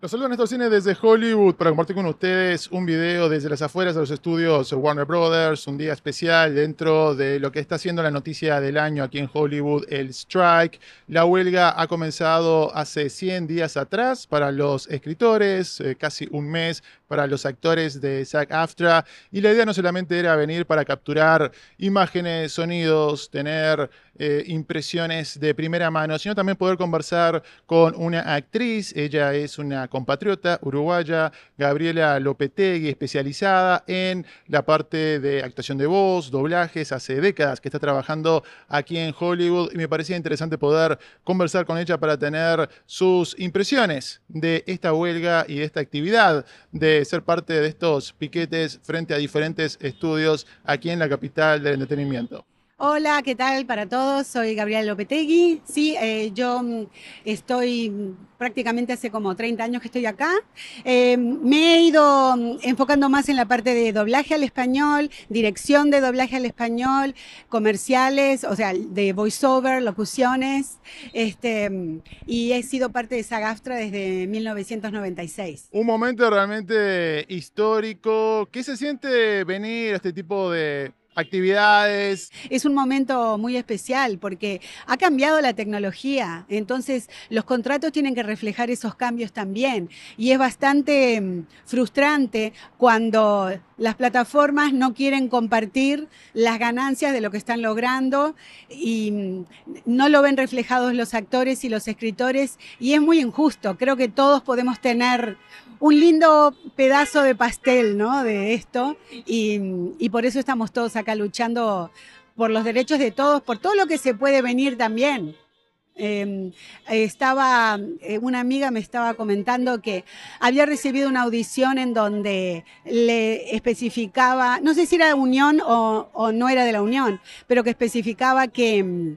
Los saludo Néstor Cine desde Hollywood para compartir con ustedes un video desde las afueras de los estudios Warner Brothers, un día especial dentro de lo que está siendo la noticia del año aquí en Hollywood, el strike. La huelga ha comenzado hace 100 días atrás para los escritores, eh, casi un mes para los actores de SAG-AFTRA y la idea no solamente era venir para capturar imágenes, sonidos, tener eh, impresiones de primera mano, sino también poder conversar con una actriz, ella es una compatriota uruguaya, Gabriela Lopetegui, especializada en la parte de actuación de voz, doblajes, hace décadas que está trabajando aquí en Hollywood y me parecía interesante poder conversar con ella para tener sus impresiones de esta huelga y de esta actividad de ser parte de estos piquetes frente a diferentes estudios aquí en la capital del entretenimiento. Hola, ¿qué tal para todos? Soy Gabriela Lopetegui. Sí, eh, yo mm, estoy mm, prácticamente hace como 30 años que estoy acá. Eh, me he ido mm, enfocando más en la parte de doblaje al español, dirección de doblaje al español, comerciales, o sea, de voiceover, locuciones, este, y he sido parte de Sagaftra desde 1996. Un momento realmente histórico. ¿Qué se siente venir a este tipo de actividades. Es un momento muy especial porque ha cambiado la tecnología, entonces los contratos tienen que reflejar esos cambios también y es bastante mm, frustrante cuando las plataformas no quieren compartir las ganancias de lo que están logrando y mm, no lo ven reflejados los actores y los escritores y es muy injusto. Creo que todos podemos tener un lindo pedazo de pastel, ¿no? De esto y, por eso estamos todos acá luchando por los derechos de todos, por todo lo que se puede venir también. Em, estaba, eh, una amiga me estaba comentando que había recibido una audición en donde le especificaba, no sé si era de Unión o, no era de la Unión, pero que especificaba que, em,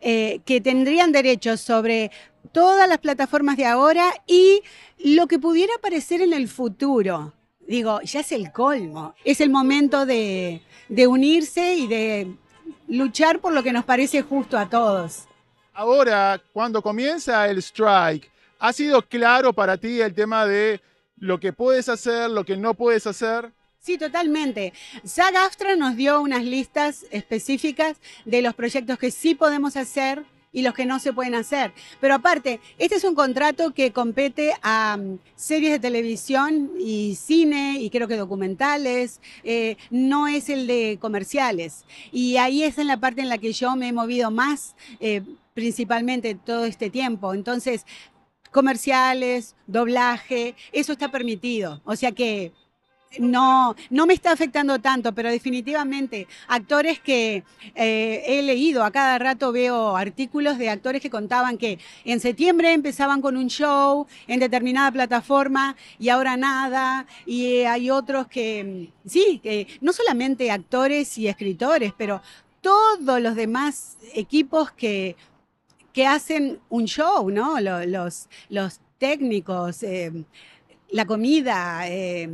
eh, que tendrían derechos sobre todas las plataformas de ahora y lo que pudiera aparecer en el futuro. Digo, ya es el colmo. Es el momento de, de unirse y de luchar por lo que nos parece justo a todos. Ahora, cuando comienza el strike, ¿ha sido claro para ti el tema de lo que puedes hacer, lo que no puedes hacer? Sí, totalmente. SAG nos dio unas listas específicas de los proyectos que sí podemos hacer y los que no se pueden hacer. Pero aparte, este es un contrato que compete a mm, series de televisión y cine y creo que documentales, eh, no es el de comerciales. Y ahí es en la parte en la que yo me he movido más. Eh, principalmente todo este tiempo. Entonces, comerciales, doblaje, eso está permitido. O sea que no, no me está afectando tanto, pero definitivamente actores que eh, he leído, a cada rato veo artículos de actores que contaban que en septiembre empezaban con un show en determinada plataforma y ahora nada, y hay otros que, sí, que no solamente actores y escritores, pero todos los demás equipos que que hacen un show, ¿no? Los, los, técnicos, eh, la comida, eh,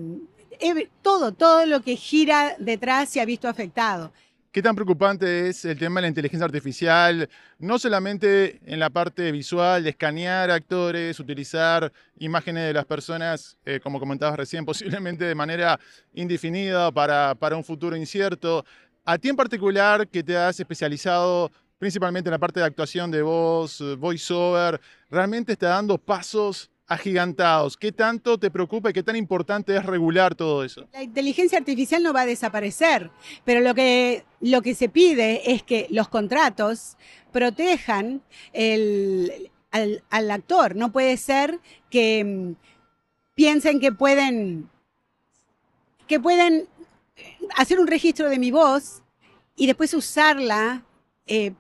todo, todo lo que gira detrás se ha visto afectado. ¿Qué tan preocupante es el tema de la inteligencia artificial, no solamente en la parte visual, de escanear actores, utilizar imágenes de las personas, eh, como comentabas recién, posiblemente de manera indefinida para, para un futuro incierto? A ti en particular, que te has especializado principalmente en la parte de actuación de voz, eh, voiceover, realmente está dando pasos agigantados. ¿Qué tanto te preocupa y qué tan importante es regular todo eso? La inteligencia artificial no va a desaparecer, pero lo que, lo que se pide es que los contratos protejan al, actor. No puede ser que mm, piensen que pueden, que pueden hacer un registro de mi voz y después usarla eh,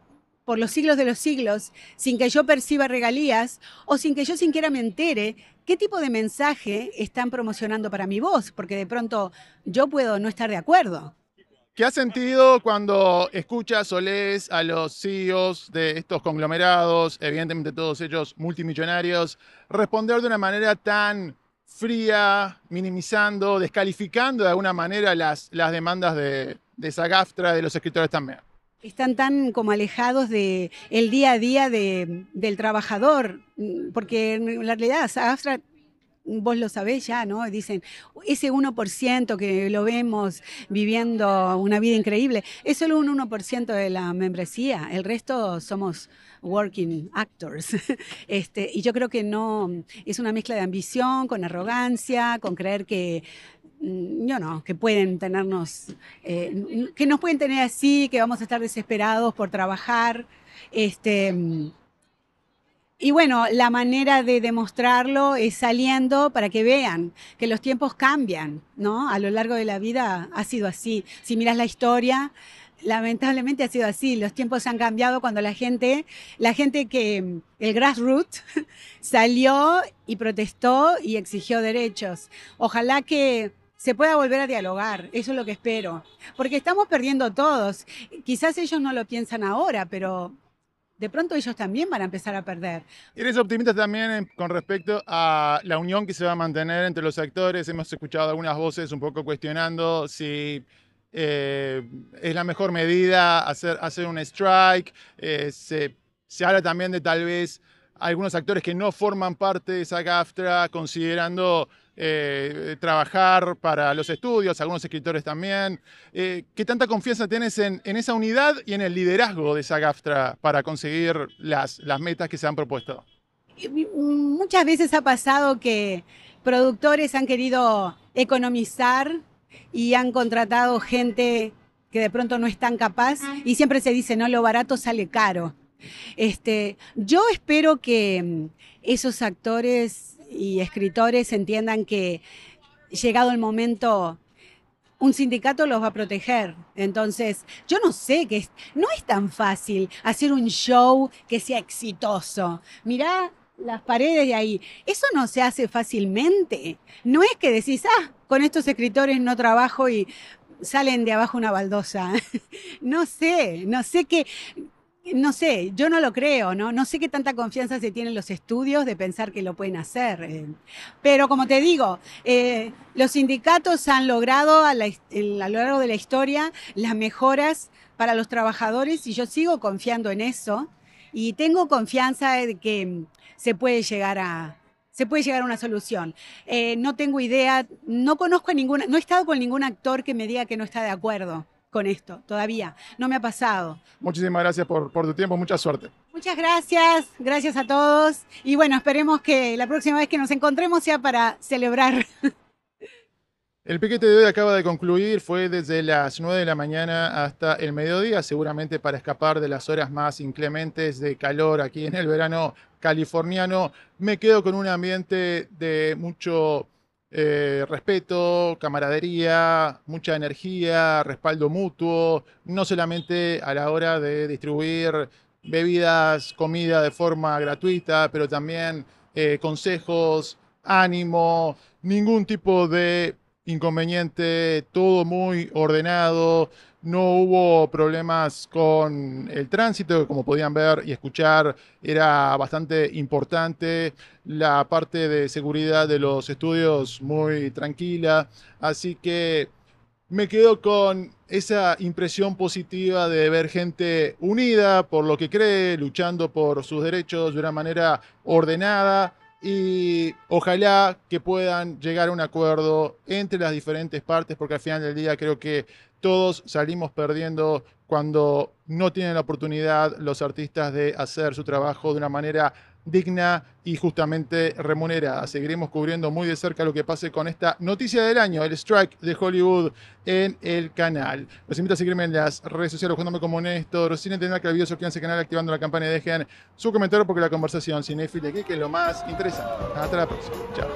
por los siglos de los siglos, sin que yo perciba regalías o sin que yo siquiera me entere qué tipo de mensaje están promocionando para mi voz, porque de pronto yo puedo no estar de acuerdo. ¿Qué has sentido cuando escuchas o lees a los CEOs de estos conglomerados, evidentemente todos ellos multimillonarios, responder de una manera tan fría, minimizando, descalificando de alguna manera las, las demandas de, de Sagaftra, de los escritores también? Están tan como alejados del día a día del trabajador, porque en la realidad Astra vos lo sabés ya, ¿no? Dicen, ese 1% que lo vemos viviendo una vida increíble, es solo un 1% de la membresía, el resto somos working actors. Este, y yo creo que no, es una mezcla de ambición, con arrogancia, con creer que yo no, que pueden tenernos, eh, que nos pueden tener así, que vamos a estar desesperados por trabajar. Este, y bueno, la manera de demostrarlo es saliendo para que vean que los tiempos cambian, ¿no? A lo largo de la vida ha sido así. Si miras la historia, lamentablemente ha sido así. Los tiempos han cambiado cuando la gente, la gente que el grassroots salió y protestó y exigió derechos. Ojalá que se pueda volver a dialogar, eso es lo que espero, porque estamos perdiendo todos. Quizás ellos no lo piensan ahora, pero de pronto ellos también van a empezar a perder. ¿Eres optimista también con respecto a la unión que se va a mantener entre los actores? Hemos escuchado algunas voces un poco cuestionando si eh, es la mejor medida hacer, hacer un strike. Eh, se, habla también de tal vez algunos actores que no forman parte de esa GAFTRA, considerando eh, trabajar para los estudios, algunos escritores también. Eh, ¿Qué tanta confianza tienes en, esa unidad y en el liderazgo de esa GAFTRA para conseguir las, las metas que se han propuesto? Muchas veces ha pasado que productores han querido economizar y han contratado gente que de pronto no es tan capaz y siempre se dice, no, lo barato sale caro. Este, yo espero que mm, esos actores y escritores entiendan que llegado el momento un sindicato los va a proteger. Entonces, yo no sé que no es tan fácil hacer un show que sea exitoso. Mirá las paredes de ahí. Eso no se hace fácilmente. No es que decís, ah, con estos escritores no trabajo y salen de abajo una baldosa. no sé, no sé qué no sé, yo no lo creo, ¿no? No sé qué tanta confianza se tienen los estudios de pensar que lo pueden hacer. Eh. Pero como te digo, eh, los sindicatos han logrado a, lo largo de la historia las mejoras para los trabajadores y yo sigo confiando en eso y tengo confianza de que se puede llegar a, se puede llegar a una solución. Eh, no tengo idea, no conozco a ninguna, no he estado con ningún actor que me diga que no está de acuerdo con esto, todavía. No me ha pasado. Muchísimas gracias por, por tu tiempo, mucha suerte. Muchas gracias, gracias a todos. Y bueno, esperemos que la próxima vez que nos encontremos sea para celebrar. El piquete de hoy acaba de concluir, fue desde las 9 de la mañana hasta el mediodía, seguramente para escapar de las horas más inclementes de calor aquí en el verano californiano. Me quedo con un ambiente de mucho eh, respeto, camaradería, mucha energía, respaldo mutuo, no solamente a la hora de distribuir bebidas, comida de forma gratuita, pero también eh, consejos, ánimo, ningún tipo de inconveniente, todo muy ordenado, no hubo problemas con el tránsito, como podían ver y escuchar, era bastante importante. La parte de seguridad de los estudios muy tranquila, así que me quedo con esa impresión positiva de ver gente unida por lo que cree, luchando por sus derechos de una manera ordenada y ojalá que puedan llegar a un acuerdo entre las diferentes partes, porque al final del día creo que todos salimos perdiendo cuando no tienen la oportunidad los artistas de hacer su trabajo de una manera digna y justamente remunerada. Seguiremos cubriendo muy de cerca lo que pase con esta noticia del año, el strike de Hollywood en el canal. Los invito a seguirme en las redes sociales buscándome como Néstor, sin entender que el video suscríbanse al canal activando la campana y dejen su comentario porque la conversación cinéfila aquí que es lo más interesante. Hasta la próxima. Chao.